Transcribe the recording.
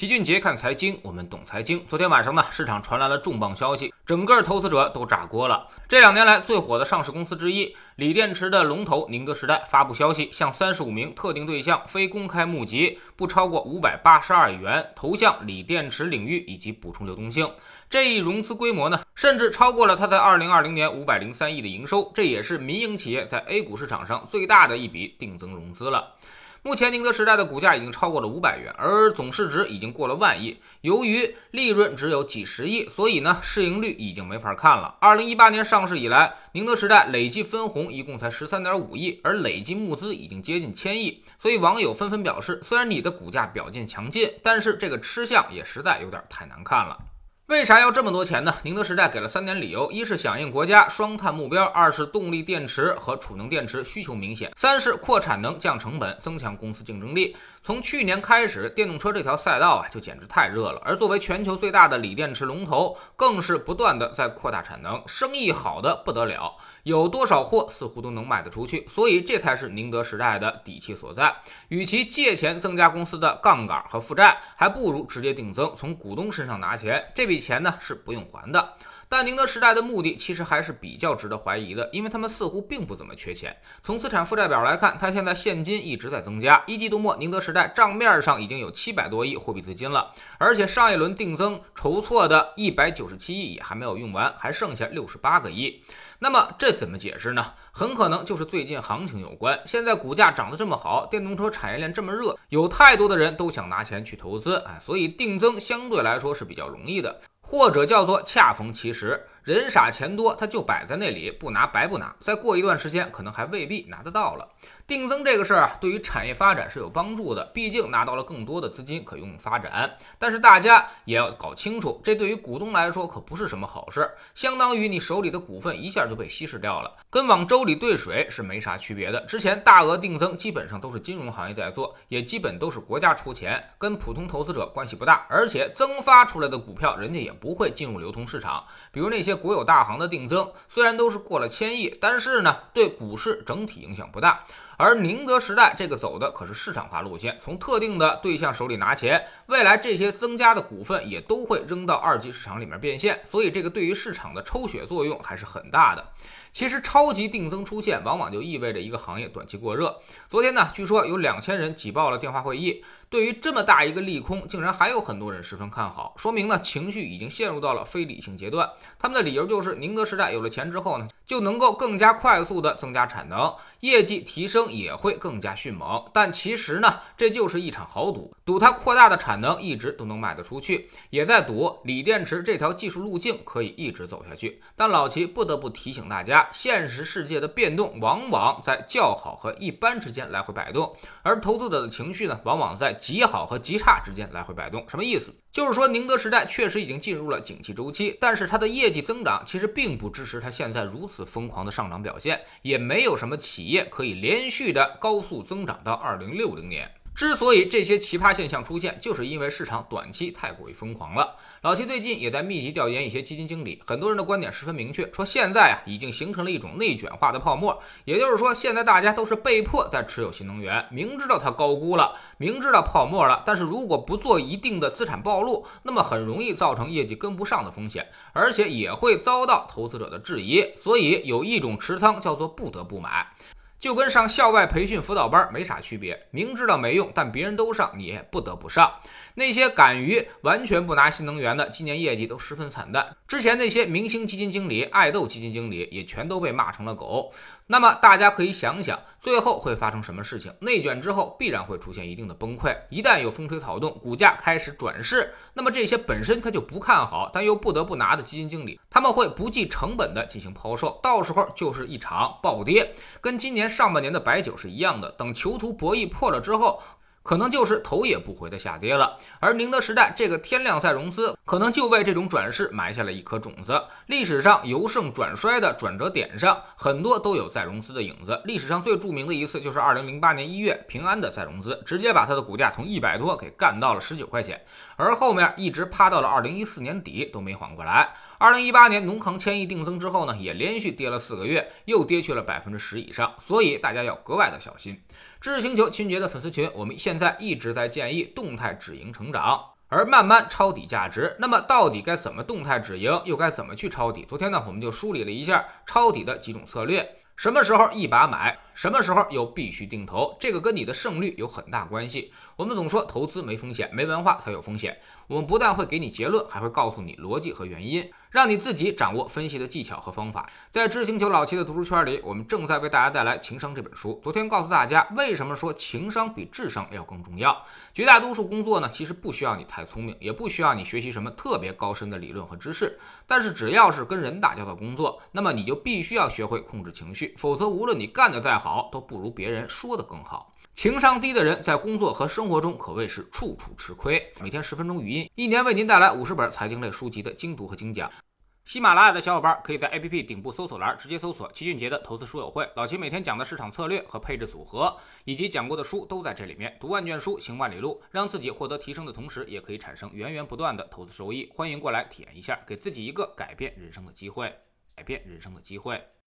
齐俊杰看财经，我们懂财经。昨天晚上呢，市场传来了重磅消息，整个投资者都炸锅了。这两年来最火的上市公司之一，锂电池的龙头宁德时代发布消息，向三十五名特定对象非公开募集不超过五百八十二亿元，投向锂电池领域以及补充流动性。这一融资规模呢，甚至超过了它在二零二零年五百零三亿的营收，这也是民营企业在 A 股市场上最大的一笔定增融资了。目前宁德时代的股价已经超过了五百元，而总市值已经过了万亿。由于利润只有几十亿，所以呢市盈率已经没法看了。二零一八年上市以来，宁德时代累计分红一共才十三点五亿，而累计募资已经接近千亿。所以网友纷纷表示，虽然你的股价表现强劲，但是这个吃相也实在有点太难看了。为啥要这么多钱呢？宁德时代给了三点理由：一是响应国家双碳目标；二是动力电池和储能电池需求明显；三是扩产能、降成本、增强公司竞争力。从去年开始，电动车这条赛道啊，就简直太热了。而作为全球最大的锂电池龙头，更是不断的在扩大产能，生意好的不得了，有多少货似乎都能卖得出去。所以这才是宁德时代的底气所在。与其借钱增加公司的杠杆和负债，还不如直接定增，从股东身上拿钱。这笔。钱呢是不用还的，但宁德时代的目的其实还是比较值得怀疑的，因为他们似乎并不怎么缺钱。从资产负债表来看，它现在现金一直在增加，一季度末宁德时代账面上已经有七百多亿货币资金了，而且上一轮定增筹措的一百九十七亿也还没有用完，还剩下六十八个亿。那么这怎么解释呢？很可能就是最近行情有关。现在股价涨得这么好，电动车产业链这么热，有太多的人都想拿钱去投资，哎，所以定增相对来说是比较容易的。或者叫做恰逢其时，人傻钱多，他就摆在那里，不拿白不拿。再过一段时间，可能还未必拿得到了。定增这个事儿啊，对于产业发展是有帮助的，毕竟拿到了更多的资金可用发展。但是大家也要搞清楚，这对于股东来说可不是什么好事，相当于你手里的股份一下就被稀释掉了，跟往粥里兑水是没啥区别的。之前大额定增基本上都是金融行业在做，也基本都是国家出钱，跟普通投资者关系不大。而且增发出来的股票，人家也不会进入流通市场。比如那些国有大行的定增，虽然都是过了千亿，但是呢，对股市整体影响不大。而宁德时代这个走的可是市场化路线，从特定的对象手里拿钱，未来这些增加的股份也都会扔到二级市场里面变现，所以这个对于市场的抽血作用还是很大的。其实超级定增出现，往往就意味着一个行业短期过热。昨天呢，据说有两千人挤爆了电话会议。对于这么大一个利空，竟然还有很多人十分看好，说明呢情绪已经陷入到了非理性阶段。他们的理由就是，宁德时代有了钱之后呢，就能够更加快速的增加产能，业绩提升也会更加迅猛。但其实呢，这就是一场豪赌，赌它扩大的产能一直都能卖得出去，也在赌锂电池这条技术路径可以一直走下去。但老齐不得不提醒大家，现实世界的变动往往在较好和一般之间来回摆动，而投资者的情绪呢，往往在。极好和极差之间来回摆动，什么意思？就是说宁德时代确实已经进入了景气周期，但是它的业绩增长其实并不支持它现在如此疯狂的上涨表现，也没有什么企业可以连续的高速增长到二零六零年。之所以这些奇葩现象出现，就是因为市场短期太过于疯狂了。老七最近也在密集调研一些基金经理，很多人的观点十分明确，说现在啊已经形成了一种内卷化的泡沫，也就是说现在大家都是被迫在持有新能源，明知道它高估了，明知道泡沫了，但是如果不做一定的资产暴露，那么很容易造成业绩跟不上的风险，而且也会遭到投资者的质疑。所以有一种持仓叫做不得不买。就跟上校外培训辅导班没啥区别，明知道没用，但别人都上，你也不得不上。那些敢于完全不拿新能源的，今年业绩都十分惨淡。之前那些明星基金经理、爱豆基金经理也全都被骂成了狗。那么大家可以想想，最后会发生什么事情？内卷之后必然会出现一定的崩溃。一旦有风吹草动，股价开始转势，那么这些本身他就不看好，但又不得不拿的基金经理，他们会不计成本的进行抛售，到时候就是一场暴跌，跟今年上半年的白酒是一样的。等囚徒博弈破了之后。可能就是头也不回的下跌了，而宁德时代这个天量再融资，可能就为这种转势埋下了一颗种子。历史上由盛转衰的转折点上，很多都有再融资的影子。历史上最著名的一次就是二零零八年一月，平安的再融资，直接把它的股价从一百多给干到了十九块钱，而后面一直趴到了二零一四年底都没缓过来。二零一八年农行千亿定增之后呢，也连续跌了四个月，又跌去了百分之十以上，所以大家要格外的小心。知识星球秦杰的粉丝群，我们现在一直在建议动态止盈成长。而慢慢抄底价值。那么到底该怎么动态止盈，又该怎么去抄底？昨天呢，我们就梳理了一下抄底的几种策略。什么时候一把买，什么时候又必须定投，这个跟你的胜率有很大关系。我们总说投资没风险，没文化才有风险。我们不但会给你结论，还会告诉你逻辑和原因。让你自己掌握分析的技巧和方法。在知星球老七的读书圈里，我们正在为大家带来《情商》这本书。昨天告诉大家，为什么说情商比智商要更重要？绝大多数工作呢，其实不需要你太聪明，也不需要你学习什么特别高深的理论和知识。但是只要是跟人打交道工作，那么你就必须要学会控制情绪，否则无论你干得再好，都不如别人说的更好。情商低的人在工作和生活中可谓是处处吃亏。每天十分钟语音，一年为您带来五十本财经类书籍的精读和精讲。喜马拉雅的小伙伴可以在 APP 顶部搜索栏直接搜索“齐俊杰的投资书友会”，老齐每天讲的市场策略和配置组合，以及讲过的书都在这里面。读万卷书，行万里路，让自己获得提升的同时，也可以产生源源不断的投资收益。欢迎过来体验一下，给自己一个改变人生的机会，改变人生的机会。